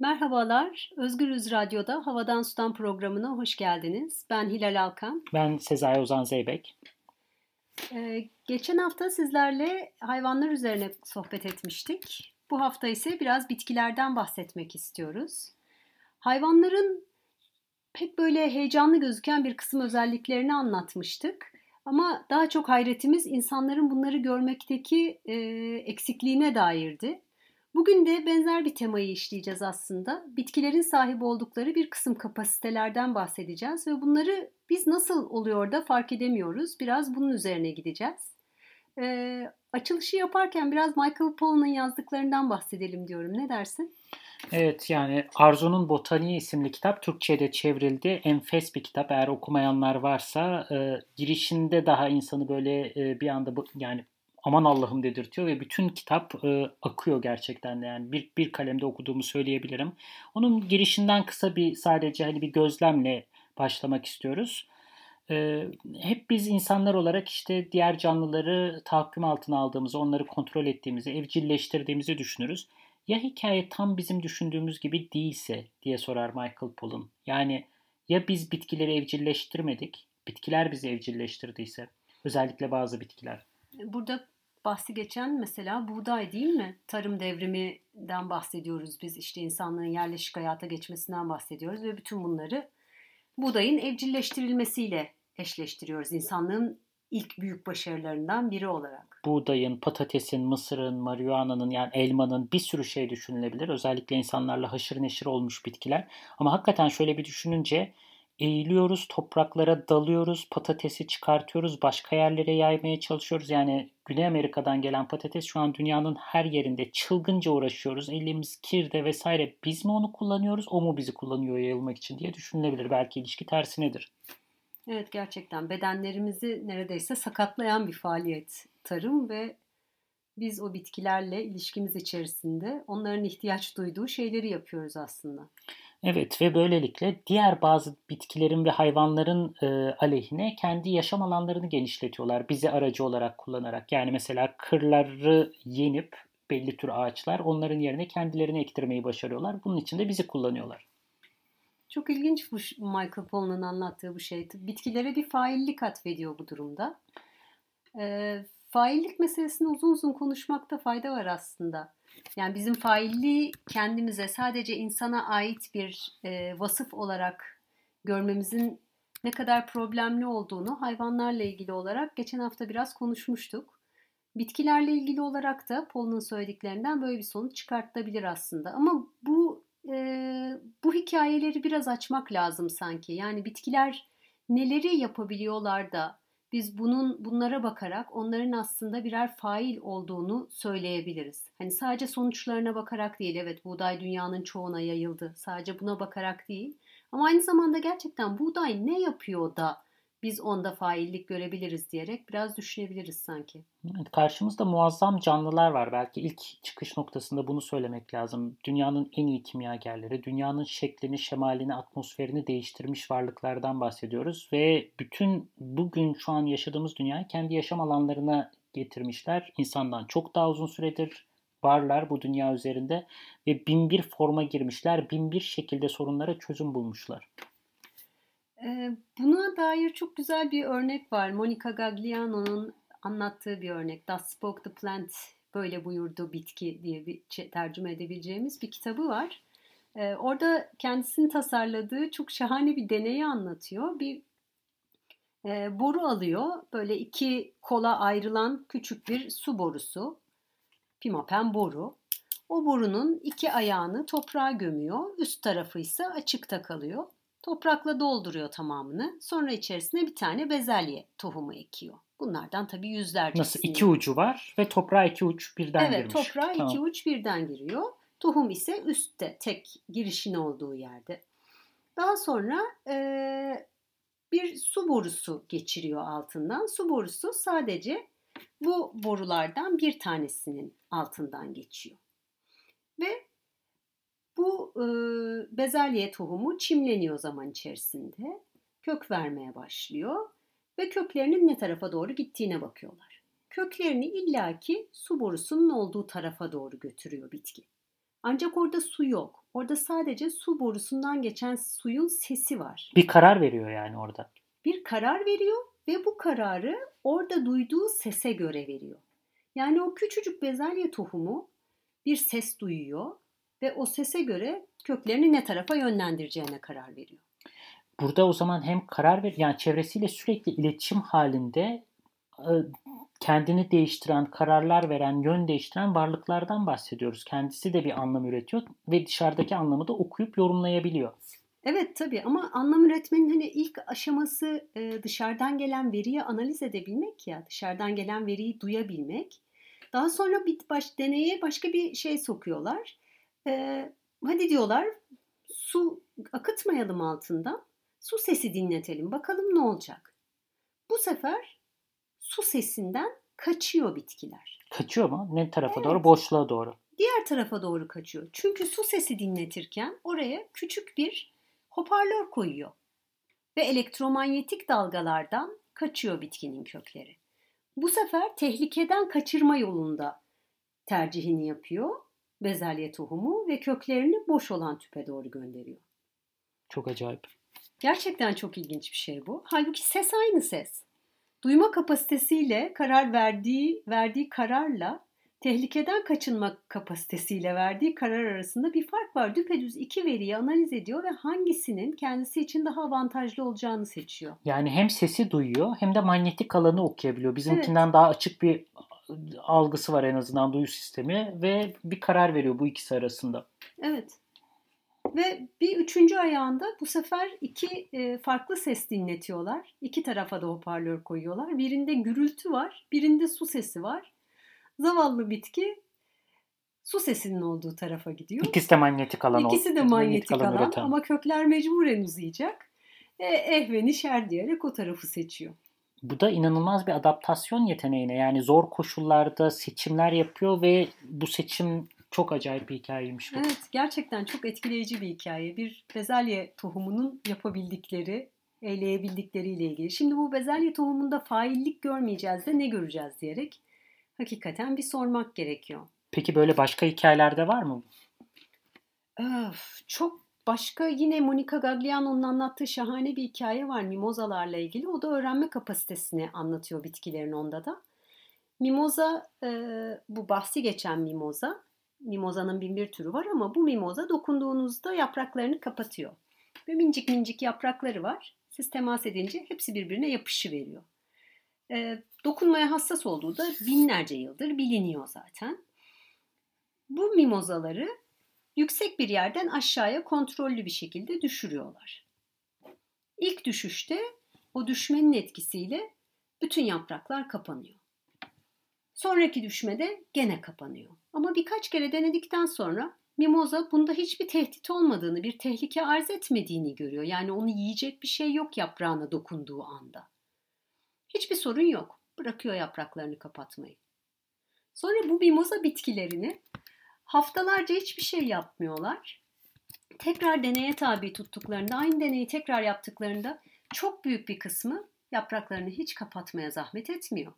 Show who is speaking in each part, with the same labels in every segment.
Speaker 1: Merhabalar, Özgürüz Radyo'da Havadan Sudan programına hoş geldiniz. Ben Hilal Alkan.
Speaker 2: Ben Sezai Ozan Zeybek.
Speaker 1: Ee, geçen hafta sizlerle hayvanlar üzerine sohbet etmiştik. Bu hafta ise biraz bitkilerden bahsetmek istiyoruz. Hayvanların pek böyle heyecanlı gözüken bir kısım özelliklerini anlatmıştık. Ama daha çok hayretimiz insanların bunları görmekteki e, eksikliğine dairdi. Bugün de benzer bir temayı işleyeceğiz aslında. Bitkilerin sahip oldukları bir kısım kapasitelerden bahsedeceğiz ve bunları biz nasıl oluyor da fark edemiyoruz. Biraz bunun üzerine gideceğiz. Ee, açılışı yaparken biraz Michael Pollan'ın yazdıklarından bahsedelim diyorum. Ne dersin?
Speaker 2: Evet yani Arzu'nun Botaniği isimli kitap Türkçe'de çevrildi. Enfes bir kitap. Eğer okumayanlar varsa e, girişinde daha insanı böyle e, bir anda bu, yani aman Allah'ım dedirtiyor ve bütün kitap e, akıyor gerçekten de yani bir, bir kalemde okuduğumu söyleyebilirim. Onun girişinden kısa bir sadece hani bir gözlemle başlamak istiyoruz. E, hep biz insanlar olarak işte diğer canlıları tahakküm altına aldığımızı, onları kontrol ettiğimizi, evcilleştirdiğimizi düşünürüz. Ya hikaye tam bizim düşündüğümüz gibi değilse diye sorar Michael Pollan. Yani ya biz bitkileri evcilleştirmedik, bitkiler bizi evcilleştirdiyse, özellikle bazı bitkiler.
Speaker 1: Burada bahsi geçen mesela buğday değil mi? Tarım devriminden bahsediyoruz biz işte insanlığın yerleşik hayata geçmesinden bahsediyoruz ve bütün bunları buğdayın evcilleştirilmesiyle eşleştiriyoruz insanlığın ilk büyük başarılarından biri olarak.
Speaker 2: Buğdayın, patatesin, mısırın, marihuana'nın yani elmanın bir sürü şey düşünülebilir. Özellikle insanlarla haşır neşir olmuş bitkiler. Ama hakikaten şöyle bir düşününce eğiliyoruz, topraklara dalıyoruz, patatesi çıkartıyoruz, başka yerlere yaymaya çalışıyoruz. Yani Güney Amerika'dan gelen patates şu an dünyanın her yerinde çılgınca uğraşıyoruz. Elimiz kirde vesaire. Biz mi onu kullanıyoruz, o mu bizi kullanıyor yayılmak için diye düşünülebilir. Belki ilişki tersinedir.
Speaker 1: Evet gerçekten bedenlerimizi neredeyse sakatlayan bir faaliyet tarım ve biz o bitkilerle ilişkimiz içerisinde onların ihtiyaç duyduğu şeyleri yapıyoruz aslında.
Speaker 2: Evet ve böylelikle diğer bazı bitkilerin ve hayvanların e, aleyhine kendi yaşam alanlarını genişletiyorlar bizi aracı olarak kullanarak. Yani mesela kırları yenip belli tür ağaçlar onların yerine kendilerini ektirmeyi başarıyorlar. Bunun için de bizi kullanıyorlar.
Speaker 1: Çok ilginç bu Michael Pollan'ın anlattığı bu şey. Bitkilere bir faillik atfediyor bu durumda. E, faillik meselesini uzun uzun konuşmakta fayda var aslında. Yani bizim failliği kendimize sadece insana ait bir e, vasıf olarak görmemizin ne kadar problemli olduğunu hayvanlarla ilgili olarak geçen hafta biraz konuşmuştuk. Bitkilerle ilgili olarak da Paul'un söylediklerinden böyle bir sonuç çıkartabilir aslında. Ama bu e, bu hikayeleri biraz açmak lazım sanki. Yani bitkiler neleri yapabiliyorlar da biz bunun bunlara bakarak onların aslında birer fail olduğunu söyleyebiliriz. Hani sadece sonuçlarına bakarak değil, evet buğday dünyanın çoğuna yayıldı. Sadece buna bakarak değil. Ama aynı zamanda gerçekten buğday ne yapıyor da biz onda faillik görebiliriz diyerek biraz düşünebiliriz sanki.
Speaker 2: Evet, karşımızda muazzam canlılar var. Belki ilk çıkış noktasında bunu söylemek lazım. Dünyanın en iyi kimyagerleri, dünyanın şeklini, şemalini, atmosferini değiştirmiş varlıklardan bahsediyoruz. Ve bütün bugün şu an yaşadığımız dünyayı kendi yaşam alanlarına getirmişler. İnsandan çok daha uzun süredir varlar bu dünya üzerinde ve bin bir forma girmişler, bin bir şekilde sorunlara çözüm bulmuşlar.
Speaker 1: Buna dair çok güzel bir örnek var. Monica Gagliano'nun anlattığı bir örnek. Das Spoke the Plant böyle buyurdu bitki diye bir tercüme edebileceğimiz bir kitabı var. Orada kendisini tasarladığı çok şahane bir deneyi anlatıyor. Bir boru alıyor. Böyle iki kola ayrılan küçük bir su borusu. Pimapen boru. O borunun iki ayağını toprağa gömüyor. Üst tarafı ise açıkta kalıyor. Toprakla dolduruyor tamamını. Sonra içerisine bir tane bezelye tohumu ekiyor. Bunlardan tabii yüzlerce.
Speaker 2: Nasıl? iki ucu var ve toprağa iki uç birden
Speaker 1: evet,
Speaker 2: girmiş.
Speaker 1: Evet toprağa tamam. iki uç birden giriyor. Tohum ise üstte tek girişin olduğu yerde. Daha sonra e, bir su borusu geçiriyor altından. Su borusu sadece bu borulardan bir tanesinin altından geçiyor. Ve bu e, bezelye tohumu çimleniyor zaman içerisinde. Kök vermeye başlıyor ve köklerinin ne tarafa doğru gittiğine bakıyorlar. Köklerini illaki su borusunun olduğu tarafa doğru götürüyor bitki. Ancak orada su yok. Orada sadece su borusundan geçen suyun sesi var.
Speaker 2: Bir karar veriyor yani orada.
Speaker 1: Bir karar veriyor ve bu kararı orada duyduğu sese göre veriyor. Yani o küçücük bezelye tohumu bir ses duyuyor ve o sese göre köklerini ne tarafa yönlendireceğine karar veriyor.
Speaker 2: Burada o zaman hem karar ver yani çevresiyle sürekli iletişim halinde e, kendini değiştiren, kararlar veren, yön değiştiren varlıklardan bahsediyoruz. Kendisi de bir anlam üretiyor ve dışarıdaki anlamı da okuyup yorumlayabiliyor.
Speaker 1: Evet tabii ama anlam üretmenin hani ilk aşaması e, dışarıdan gelen veriyi analiz edebilmek ya, dışarıdan gelen veriyi duyabilmek. Daha sonra bir baş, deneye başka bir şey sokuyorlar. E, hadi diyorlar su akıtmayalım altından, su sesi dinletelim bakalım ne olacak. Bu sefer su sesinden kaçıyor bitkiler.
Speaker 2: Kaçıyor mu? Ne tarafa evet. doğru? Boşluğa doğru.
Speaker 1: Diğer tarafa doğru kaçıyor. Çünkü su sesi dinletirken oraya küçük bir hoparlör koyuyor. Ve elektromanyetik dalgalardan kaçıyor bitkinin kökleri. Bu sefer tehlikeden kaçırma yolunda tercihini yapıyor bezelye tohumu ve köklerini boş olan tüpe doğru gönderiyor.
Speaker 2: Çok acayip.
Speaker 1: Gerçekten çok ilginç bir şey bu. Halbuki ses aynı ses. Duyma kapasitesiyle karar verdiği verdiği kararla tehlikeden kaçınma kapasitesiyle verdiği karar arasında bir fark var. Düpedüz iki veriyi analiz ediyor ve hangisinin kendisi için daha avantajlı olacağını seçiyor.
Speaker 2: Yani hem sesi duyuyor hem de manyetik alanı okuyabiliyor. Bizimkinden evet. daha açık bir algısı var en azından duyu sistemi ve bir karar veriyor bu ikisi arasında.
Speaker 1: Evet. Ve bir üçüncü ayağında bu sefer iki e, farklı ses dinletiyorlar. İki tarafa da hoparlör koyuyorlar. Birinde gürültü var, birinde su sesi var. Zavallı bitki su sesinin olduğu tarafa gidiyor.
Speaker 2: İkisi de manyetik alan.
Speaker 1: İkisi de manyetik, manyetik alan, alan ama kökler mecburen uzayacak. E, eh ve nişer diyerek o tarafı seçiyor.
Speaker 2: Bu da inanılmaz bir adaptasyon yeteneğine yani zor koşullarda seçimler yapıyor ve bu seçim çok acayip bir hikayeymiş bu.
Speaker 1: Evet gerçekten çok etkileyici bir hikaye. Bir bezelye tohumunun yapabildikleri, eyleyebildikleriyle ilgili. Şimdi bu bezelye tohumunda faillik görmeyeceğiz de ne göreceğiz diyerek hakikaten bir sormak gerekiyor.
Speaker 2: Peki böyle başka hikayelerde var mı?
Speaker 1: Öf, çok başka yine Monica Gagliano'nun anlattığı şahane bir hikaye var mimozalarla ilgili. O da öğrenme kapasitesini anlatıyor bitkilerin onda da. Mimoza, e, bu bahsi geçen mimoza Mimozanın bin bir türü var ama bu mimoza dokunduğunuzda yapraklarını kapatıyor. Ve mincik mincik yaprakları var. Siz temas edince hepsi birbirine yapışı veriyor. E, dokunmaya hassas olduğu da binlerce yıldır biliniyor zaten. Bu mimozaları yüksek bir yerden aşağıya kontrollü bir şekilde düşürüyorlar. İlk düşüşte o düşmenin etkisiyle bütün yapraklar kapanıyor. Sonraki düşmede gene kapanıyor. Ama birkaç kere denedikten sonra Mimoza bunda hiçbir tehdit olmadığını, bir tehlike arz etmediğini görüyor. Yani onu yiyecek bir şey yok yaprağına dokunduğu anda. Hiçbir sorun yok. Bırakıyor yapraklarını kapatmayı. Sonra bu mimoza bitkilerini haftalarca hiçbir şey yapmıyorlar. Tekrar deneye tabi tuttuklarında, aynı deneyi tekrar yaptıklarında çok büyük bir kısmı yapraklarını hiç kapatmaya zahmet etmiyor.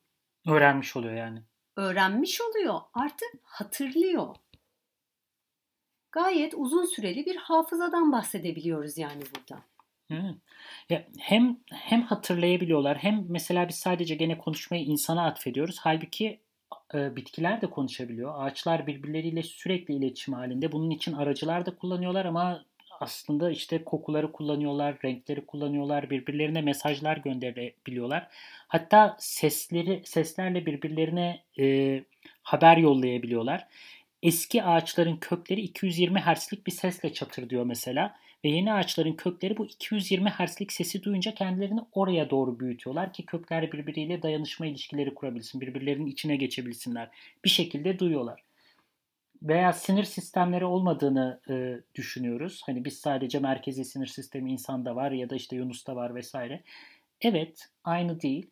Speaker 2: Öğrenmiş oluyor yani
Speaker 1: öğrenmiş oluyor. Artık hatırlıyor. Gayet uzun süreli bir hafızadan bahsedebiliyoruz yani burada.
Speaker 2: Hmm. Ya hem hem hatırlayabiliyorlar hem mesela biz sadece gene konuşmayı insana atfediyoruz. Halbuki e, bitkiler de konuşabiliyor. Ağaçlar birbirleriyle sürekli iletişim halinde. Bunun için aracılar da kullanıyorlar ama aslında işte kokuları kullanıyorlar, renkleri kullanıyorlar, birbirlerine mesajlar gönderebiliyorlar. Hatta sesleri seslerle birbirlerine e, haber yollayabiliyorlar. Eski ağaçların kökleri 220 Hz'lik bir sesle çatır diyor mesela. Ve yeni ağaçların kökleri bu 220 Hz'lik sesi duyunca kendilerini oraya doğru büyütüyorlar ki kökler birbiriyle dayanışma ilişkileri kurabilsin, birbirlerinin içine geçebilsinler. Bir şekilde duyuyorlar veya sinir sistemleri olmadığını e, düşünüyoruz. Hani biz sadece merkezi sinir sistemi insanda var ya da işte Yunus'ta var vesaire. Evet, aynı değil.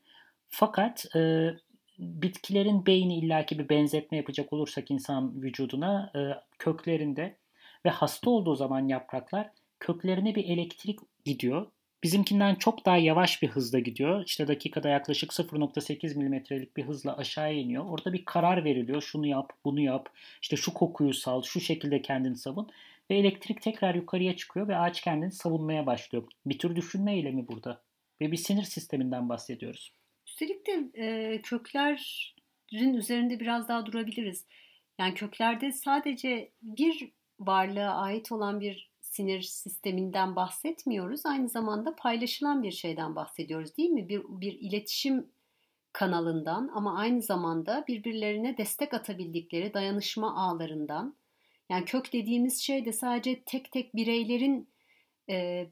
Speaker 2: Fakat e, bitkilerin beyni illaki bir benzetme yapacak olursak insan vücuduna e, köklerinde ve hasta olduğu zaman yapraklar köklerine bir elektrik gidiyor bizimkinden çok daha yavaş bir hızda gidiyor. İşte dakikada yaklaşık 0.8 milimetrelik bir hızla aşağıya iniyor. Orada bir karar veriliyor. Şunu yap, bunu yap. İşte şu kokuyu sal, şu şekilde kendini savun. Ve elektrik tekrar yukarıya çıkıyor ve ağaç kendini savunmaya başlıyor. Bir tür düşünme eylemi burada. Ve bir sinir sisteminden bahsediyoruz.
Speaker 1: Üstelik de e, köklerin üzerinde biraz daha durabiliriz. Yani köklerde sadece bir varlığa ait olan bir sinir sisteminden bahsetmiyoruz. Aynı zamanda paylaşılan bir şeyden bahsediyoruz değil mi? Bir, bir iletişim kanalından ama aynı zamanda birbirlerine destek atabildikleri dayanışma ağlarından. Yani kök dediğimiz şey de sadece tek tek bireylerin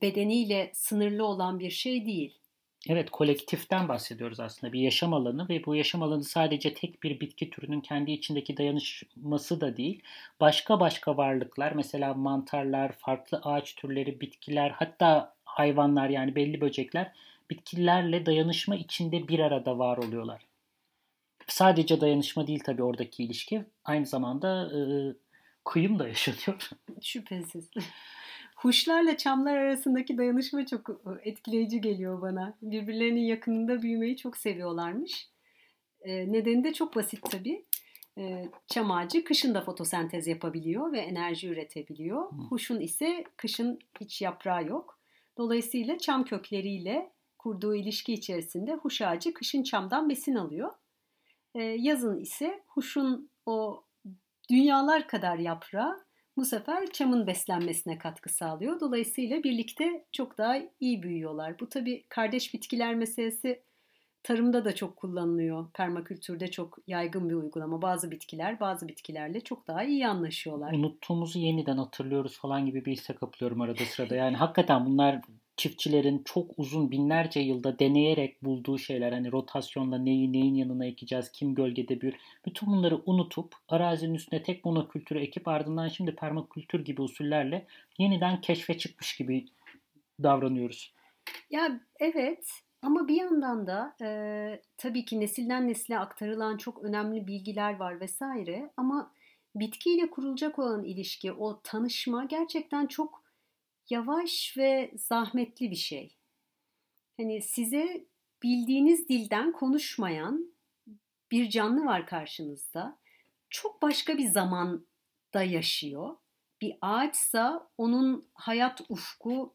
Speaker 1: bedeniyle sınırlı olan bir şey değil.
Speaker 2: Evet, kolektiften bahsediyoruz aslında. Bir yaşam alanı ve bu yaşam alanı sadece tek bir bitki türünün kendi içindeki dayanışması da değil. Başka başka varlıklar, mesela mantarlar, farklı ağaç türleri, bitkiler, hatta hayvanlar yani belli böcekler bitkilerle dayanışma içinde bir arada var oluyorlar. Sadece dayanışma değil tabii oradaki ilişki. Aynı zamanda e, kıyım da yaşanıyor.
Speaker 1: Şüphesiz. Huşlarla çamlar arasındaki dayanışma çok etkileyici geliyor bana. Birbirlerinin yakınında büyümeyi çok seviyorlarmış. E, nedeni de çok basit tabii. E, çam ağacı kışın da fotosentez yapabiliyor ve enerji üretebiliyor. Huşun ise kışın hiç yaprağı yok. Dolayısıyla çam kökleriyle kurduğu ilişki içerisinde huş ağacı kışın çamdan besin alıyor. Yazın ise huşun o dünyalar kadar yaprağı bu sefer çamın beslenmesine katkı sağlıyor. Dolayısıyla birlikte çok daha iyi büyüyorlar. Bu tabii kardeş bitkiler meselesi tarımda da çok kullanılıyor. Permakültürde çok yaygın bir uygulama. Bazı bitkiler bazı bitkilerle çok daha iyi anlaşıyorlar.
Speaker 2: Unuttuğumuzu yeniden hatırlıyoruz falan gibi bir hisse kapılıyorum arada sırada. Yani hakikaten bunlar çiftçilerin çok uzun binlerce yılda deneyerek bulduğu şeyler hani rotasyonla neyi neyin yanına ekeceğiz, kim gölgede büyür. Bütün bunları unutup arazinin üstüne tek monokültürü ekip ardından şimdi permakültür gibi usullerle yeniden keşfe çıkmış gibi davranıyoruz.
Speaker 1: Ya evet ama bir yandan da e, tabii ki nesilden nesile aktarılan çok önemli bilgiler var vesaire ama bitkiyle kurulacak olan ilişki, o tanışma gerçekten çok yavaş ve zahmetli bir şey. Hani size bildiğiniz dilden konuşmayan bir canlı var karşınızda. Çok başka bir zamanda yaşıyor. Bir ağaçsa onun hayat ufku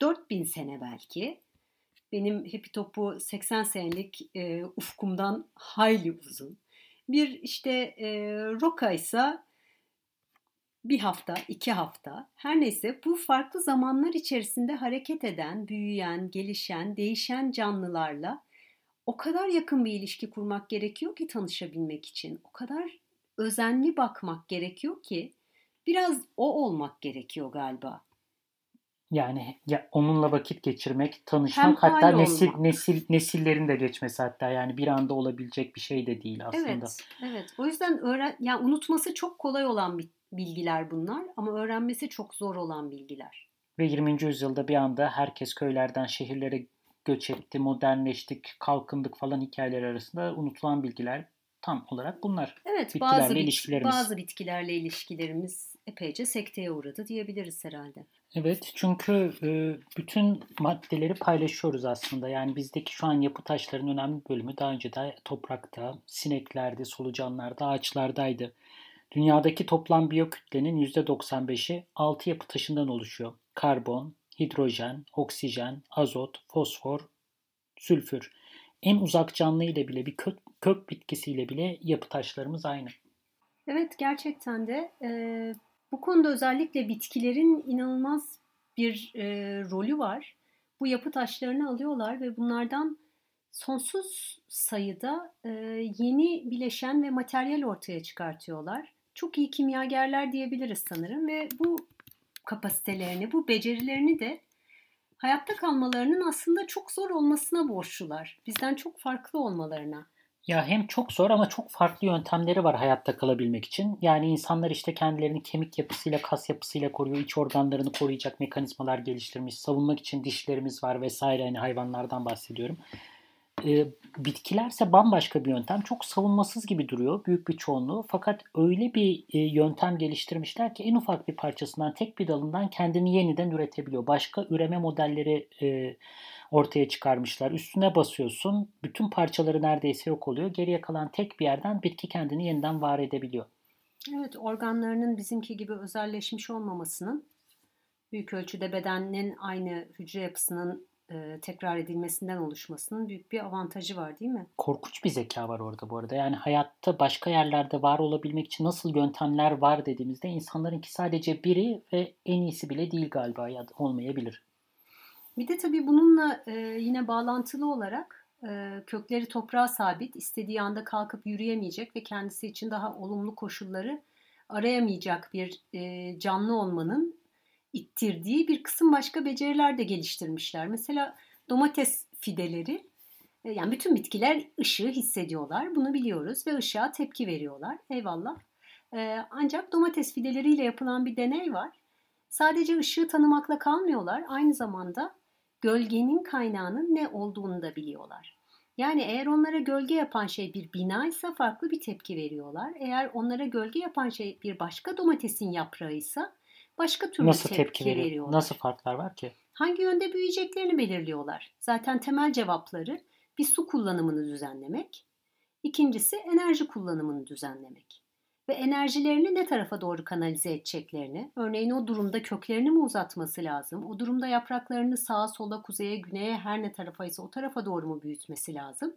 Speaker 1: 4000 sene belki. Benim hepi topu 80 senelik e, ufkumdan hayli uzun. Bir işte e, roka ise bir hafta, iki hafta her neyse bu farklı zamanlar içerisinde hareket eden, büyüyen, gelişen, değişen canlılarla o kadar yakın bir ilişki kurmak gerekiyor ki tanışabilmek için. O kadar özenli bakmak gerekiyor ki biraz o olmak gerekiyor galiba.
Speaker 2: Yani ya onunla vakit geçirmek, tanışmak Hem hatta nesil olmak. nesil nesillerin de geçmesi hatta yani bir anda olabilecek bir şey de değil aslında.
Speaker 1: Evet. Evet. O yüzden öğren yani unutması çok kolay olan bir bilgiler bunlar ama öğrenmesi çok zor olan bilgiler.
Speaker 2: Ve 20. yüzyılda bir anda herkes köylerden şehirlere göç etti, modernleştik, kalkındık falan hikayeler arasında unutulan bilgiler tam olarak bunlar.
Speaker 1: Evet bazı, ilişkilerimiz. bazı bitkilerle ilişkilerimiz epeyce sekteye uğradı diyebiliriz herhalde.
Speaker 2: Evet çünkü e, bütün maddeleri paylaşıyoruz aslında. Yani bizdeki şu an yapı taşlarının önemli bölümü daha önce de toprakta, sineklerde, solucanlarda, ağaçlardaydı. Dünyadaki toplam biyokütlenin %95'i 6 yapı taşından oluşuyor. Karbon, hidrojen, oksijen, azot, fosfor, sülfür. En uzak canlı ile bile bir kök, kök bitkisiyle bile yapı taşlarımız aynı.
Speaker 1: Evet gerçekten de e, bu konuda özellikle bitkilerin inanılmaz bir e, rolü var. Bu yapı taşlarını alıyorlar ve bunlardan sonsuz sayıda e, yeni bileşen ve materyal ortaya çıkartıyorlar çok iyi kimyagerler diyebiliriz sanırım ve bu kapasitelerini, bu becerilerini de hayatta kalmalarının aslında çok zor olmasına borçlular. Bizden çok farklı olmalarına.
Speaker 2: Ya hem çok zor ama çok farklı yöntemleri var hayatta kalabilmek için. Yani insanlar işte kendilerini kemik yapısıyla, kas yapısıyla koruyor. iç organlarını koruyacak mekanizmalar geliştirmiş. Savunmak için dişlerimiz var vesaire. Hani hayvanlardan bahsediyorum. Ee, bitkilerse bambaşka bir yöntem. Çok savunmasız gibi duruyor büyük bir çoğunluğu. Fakat öyle bir e, yöntem geliştirmişler ki en ufak bir parçasından, tek bir dalından kendini yeniden üretebiliyor. Başka üreme modelleri e, ortaya çıkarmışlar. Üstüne basıyorsun, bütün parçaları neredeyse yok oluyor. Geriye kalan tek bir yerden bitki kendini yeniden var edebiliyor.
Speaker 1: Evet, organlarının bizimki gibi özelleşmiş olmamasının büyük ölçüde bedenin aynı hücre yapısının e, tekrar edilmesinden oluşmasının büyük bir avantajı var değil mi?
Speaker 2: Korkunç bir zeka var orada bu arada. Yani hayatta başka yerlerde var olabilmek için nasıl yöntemler var dediğimizde insanlarınki sadece biri ve en iyisi bile değil galiba ya olmayabilir.
Speaker 1: Bir de tabii bununla e, yine bağlantılı olarak e, kökleri toprağa sabit, istediği anda kalkıp yürüyemeyecek ve kendisi için daha olumlu koşulları arayamayacak bir e, canlı olmanın ittirdiği bir kısım başka beceriler de geliştirmişler. Mesela domates fideleri e, yani bütün bitkiler ışığı hissediyorlar. Bunu biliyoruz ve ışığa tepki veriyorlar. Eyvallah. E, ancak domates fideleriyle yapılan bir deney var. Sadece ışığı tanımakla kalmıyorlar. Aynı zamanda gölgenin kaynağının ne olduğunu da biliyorlar. Yani eğer onlara gölge yapan şey bir bina ise farklı bir tepki veriyorlar. Eğer onlara gölge yapan şey bir başka domatesin yaprağıysa başka türlü
Speaker 2: Nasıl
Speaker 1: tepki,
Speaker 2: tepki veriyor?
Speaker 1: veriyorlar.
Speaker 2: Nasıl farklar var ki?
Speaker 1: Hangi yönde büyüyeceklerini belirliyorlar. Zaten temel cevapları bir su kullanımını düzenlemek, ikincisi enerji kullanımını düzenlemek ve enerjilerini ne tarafa doğru kanalize edeceklerini, örneğin o durumda köklerini mi uzatması lazım, o durumda yapraklarını sağa sola kuzeye güneye her ne tarafa ise o tarafa doğru mu büyütmesi lazım.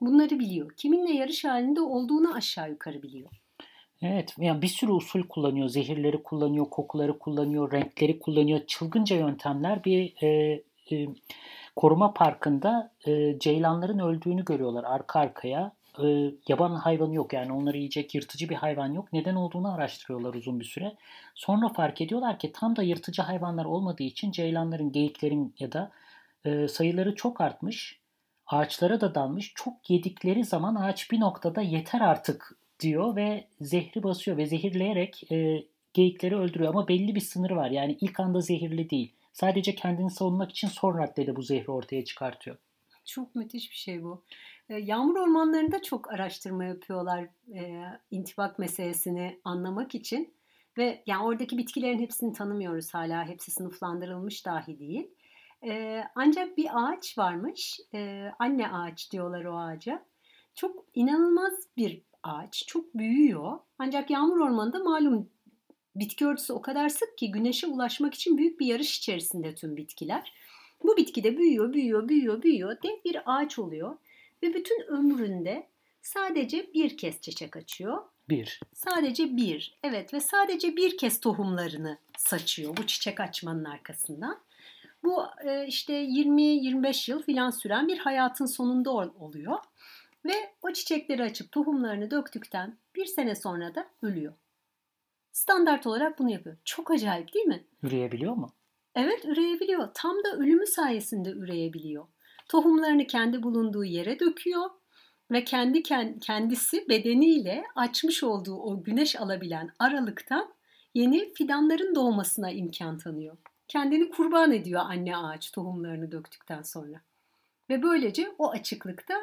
Speaker 1: Bunları biliyor. Kiminle yarış halinde olduğunu aşağı yukarı biliyor.
Speaker 2: Evet, yani bir sürü usul kullanıyor. Zehirleri kullanıyor, kokuları kullanıyor, renkleri kullanıyor. Çılgınca yöntemler bir e, e, koruma parkında e, ceylanların öldüğünü görüyorlar arka arkaya. E, yaban hayvanı yok yani onları yiyecek yırtıcı bir hayvan yok. Neden olduğunu araştırıyorlar uzun bir süre. Sonra fark ediyorlar ki tam da yırtıcı hayvanlar olmadığı için ceylanların, geyiklerin ya da e, sayıları çok artmış. Ağaçlara da dalmış. Çok yedikleri zaman ağaç bir noktada yeter artık diyor ve zehri basıyor ve zehirleyerek e, geyikleri öldürüyor. Ama belli bir sınırı var. Yani ilk anda zehirli değil. Sadece kendini savunmak için son raddede bu zehri ortaya çıkartıyor.
Speaker 1: Çok müthiş bir şey bu. E, yağmur ormanlarında çok araştırma yapıyorlar e, intibak meselesini anlamak için. Ve yani oradaki bitkilerin hepsini tanımıyoruz hala. Hepsi sınıflandırılmış dahi değil. E, ancak bir ağaç varmış. E, anne ağaç diyorlar o ağaca. Çok inanılmaz bir ağaç. Çok büyüyor. Ancak yağmur ormanında malum bitki örtüsü o kadar sık ki güneşe ulaşmak için büyük bir yarış içerisinde tüm bitkiler. Bu bitki de büyüyor, büyüyor, büyüyor, büyüyor. Dev bir ağaç oluyor. Ve bütün ömründe sadece bir kez çiçek açıyor.
Speaker 2: Bir.
Speaker 1: Sadece bir. Evet ve sadece bir kez tohumlarını saçıyor bu çiçek açmanın arkasından. Bu e, işte 20-25 yıl filan süren bir hayatın sonunda oluyor. Ve o çiçekleri açıp tohumlarını döktükten bir sene sonra da ölüyor. Standart olarak bunu yapıyor. Çok acayip değil mi?
Speaker 2: Üreyebiliyor mu?
Speaker 1: Evet üreyebiliyor. Tam da ölümü sayesinde üreyebiliyor. Tohumlarını kendi bulunduğu yere döküyor ve kendi kendisi bedeniyle açmış olduğu o güneş alabilen aralıktan yeni fidanların doğmasına imkan tanıyor. Kendini kurban ediyor anne ağaç tohumlarını döktükten sonra. Ve böylece o açıklıkta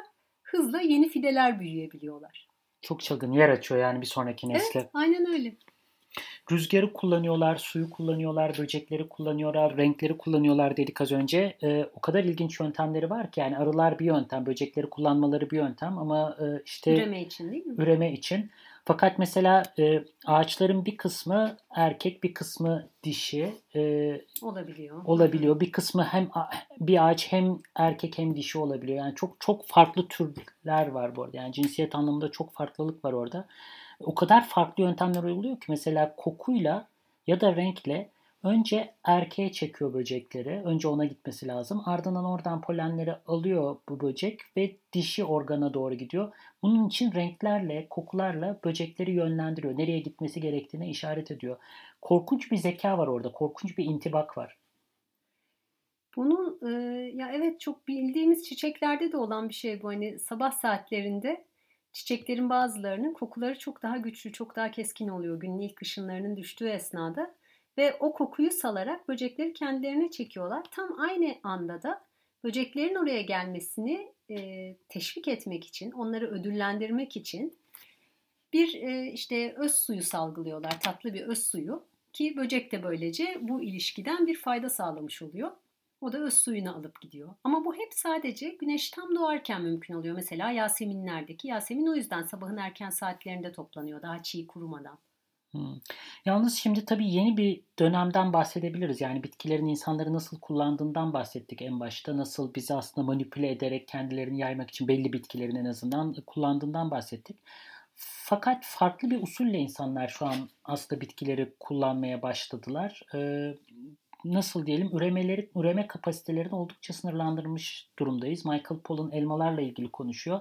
Speaker 1: hızla yeni fideler büyüyebiliyorlar.
Speaker 2: Çok çılgın yer açıyor yani bir sonraki nesle.
Speaker 1: Evet aynen öyle.
Speaker 2: Rüzgarı kullanıyorlar, suyu kullanıyorlar, böcekleri kullanıyorlar, renkleri kullanıyorlar dedik az önce. Ee, o kadar ilginç yöntemleri var ki yani arılar bir yöntem, böcekleri kullanmaları bir yöntem ama e, işte
Speaker 1: üreme için değil mi?
Speaker 2: Üreme için. Fakat mesela e, ağaçların bir kısmı erkek, bir kısmı dişi e,
Speaker 1: olabiliyor.
Speaker 2: Olabiliyor. Bir kısmı hem bir ağaç hem erkek hem dişi olabiliyor. Yani çok çok farklı türler var bu arada. Yani cinsiyet anlamında çok farklılık var orada. O kadar farklı yöntemler oluyor ki mesela kokuyla ya da renkle Önce erkeğe çekiyor böcekleri. Önce ona gitmesi lazım. Ardından oradan polenleri alıyor bu böcek ve dişi organa doğru gidiyor. Bunun için renklerle, kokularla böcekleri yönlendiriyor. Nereye gitmesi gerektiğine işaret ediyor. Korkunç bir zeka var orada. Korkunç bir intibak var.
Speaker 1: Bunun e, ya evet çok bildiğimiz çiçeklerde de olan bir şey bu. Hani sabah saatlerinde çiçeklerin bazılarının kokuları çok daha güçlü, çok daha keskin oluyor günün ilk ışınlarının düştüğü esnada. Ve o kokuyu salarak böcekleri kendilerine çekiyorlar. Tam aynı anda da Böceklerin oraya gelmesini e, teşvik etmek için, onları ödüllendirmek için bir e, işte öz suyu salgılıyorlar, tatlı bir öz suyu ki böcek de böylece bu ilişkiden bir fayda sağlamış oluyor. O da öz suyunu alıp gidiyor. Ama bu hep sadece güneş tam doğarken mümkün oluyor. Mesela Yaseminlerdeki. Yasemin o yüzden sabahın erken saatlerinde toplanıyor daha çiğ kurumadan.
Speaker 2: Hmm. Yalnız şimdi tabii yeni bir dönemden bahsedebiliriz. Yani bitkilerin insanları nasıl kullandığından bahsettik en başta. Nasıl bizi aslında manipüle ederek kendilerini yaymak için belli bitkilerin en azından kullandığından bahsettik. Fakat farklı bir usulle insanlar şu an aslında bitkileri kullanmaya başladılar. Nasıl diyelim üremeleri, üreme kapasitelerini oldukça sınırlandırmış durumdayız. Michael Pollan elmalarla ilgili konuşuyor.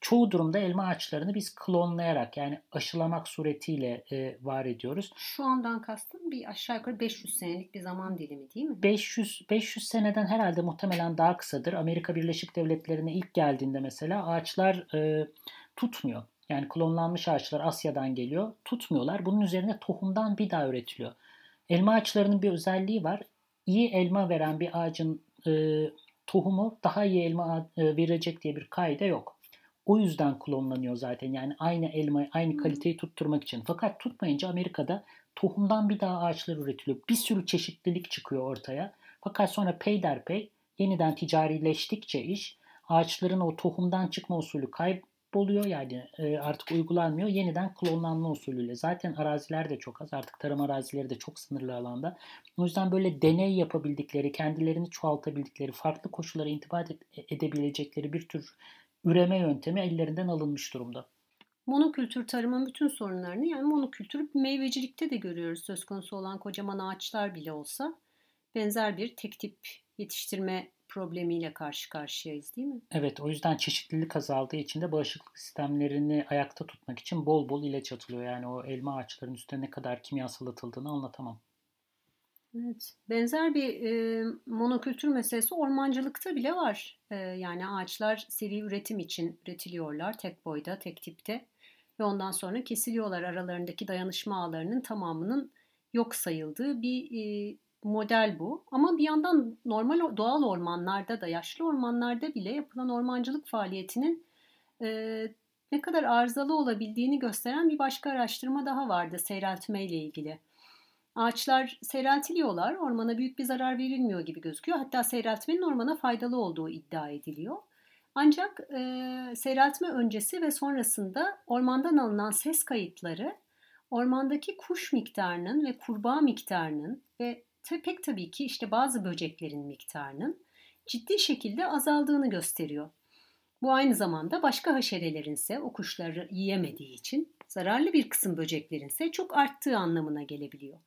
Speaker 2: Çoğu durumda elma ağaçlarını biz klonlayarak yani aşılamak suretiyle e, var ediyoruz.
Speaker 1: Şu andan kastım bir aşağı yukarı 500 senelik bir zaman dilimi değil mi?
Speaker 2: 500 500 seneden herhalde muhtemelen daha kısadır. Amerika Birleşik Devletleri'ne ilk geldiğinde mesela ağaçlar e, tutmuyor. Yani klonlanmış ağaçlar Asya'dan geliyor. Tutmuyorlar. Bunun üzerine tohumdan bir daha üretiliyor. Elma ağaçlarının bir özelliği var. İyi elma veren bir ağacın e, tohumu daha iyi elma e, verecek diye bir kaide yok. O yüzden klonlanıyor zaten. Yani aynı elma, aynı kaliteyi tutturmak için. Fakat tutmayınca Amerika'da tohumdan bir daha ağaçlar üretiliyor. Bir sürü çeşitlilik çıkıyor ortaya. Fakat sonra peyderpey yeniden ticarileştikçe iş ağaçların o tohumdan çıkma usulü kayb boluyor yani e, artık uygulanmıyor. Yeniden klonlanma usulüyle. Zaten araziler de çok az. Artık tarım arazileri de çok sınırlı alanda. O yüzden böyle deney yapabildikleri, kendilerini çoğaltabildikleri, farklı koşullara intibat edebilecekleri bir tür üreme yöntemi ellerinden alınmış durumda.
Speaker 1: Monokültür tarımın bütün sorunlarını yani monokültür meyvecilikte de görüyoruz söz konusu olan kocaman ağaçlar bile olsa benzer bir tek tip yetiştirme problemiyle karşı karşıyayız değil mi?
Speaker 2: Evet o yüzden çeşitlilik azaldığı için de bağışıklık sistemlerini ayakta tutmak için bol bol ilaç atılıyor. Yani o elma ağaçlarının üstüne ne kadar kimyasal atıldığını anlatamam.
Speaker 1: Evet. Benzer bir e, monokültür meselesi ormancılıkta bile var. E, yani ağaçlar seri üretim için üretiliyorlar tek boyda, tek tipte ve ondan sonra kesiliyorlar aralarındaki dayanışma ağlarının tamamının yok sayıldığı bir e, model bu. Ama bir yandan normal doğal ormanlarda da yaşlı ormanlarda bile yapılan ormancılık faaliyetinin e, ne kadar arızalı olabildiğini gösteren bir başka araştırma daha vardı seyreltme ile ilgili. Ağaçlar seyreltiliyorlar, ormana büyük bir zarar verilmiyor gibi gözüküyor. Hatta seyreltmenin ormana faydalı olduğu iddia ediliyor. Ancak e, seyreltme öncesi ve sonrasında ormandan alınan ses kayıtları ormandaki kuş miktarının ve kurbağa miktarının ve pek tabii ki işte bazı böceklerin miktarının ciddi şekilde azaldığını gösteriyor. Bu aynı zamanda başka haşerelerin ise o kuşları yiyemediği için zararlı bir kısım böceklerin ise çok arttığı anlamına gelebiliyor.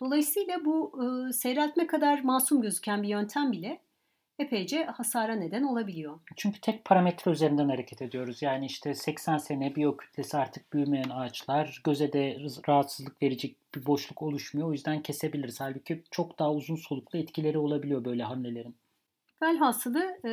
Speaker 1: Dolayısıyla bu e, seyreltme kadar masum gözüken bir yöntem bile epeyce hasara neden olabiliyor.
Speaker 2: Çünkü tek parametre üzerinden hareket ediyoruz. Yani işte 80 sene biyokütlesi artık büyümeyen ağaçlar, göze de rahatsızlık verecek bir boşluk oluşmuyor. O yüzden kesebiliriz. Halbuki çok daha uzun soluklu etkileri olabiliyor böyle hamlelerin.
Speaker 1: Velhasılı e,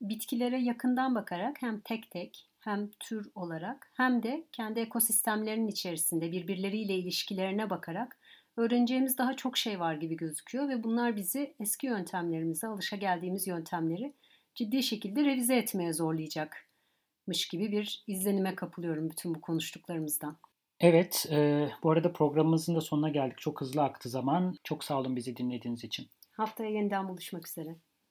Speaker 1: bitkilere yakından bakarak hem tek tek hem tür olarak hem de kendi ekosistemlerinin içerisinde birbirleriyle ilişkilerine bakarak öğreneceğimiz daha çok şey var gibi gözüküyor ve bunlar bizi eski yöntemlerimize, alışa geldiğimiz yöntemleri ciddi şekilde revize etmeye zorlayacakmış gibi bir izlenime kapılıyorum bütün bu konuştuklarımızdan.
Speaker 2: Evet, e, bu arada programımızın da sonuna geldik. Çok hızlı aktı zaman. Çok sağ olun bizi dinlediğiniz için.
Speaker 1: Haftaya yeniden buluşmak üzere.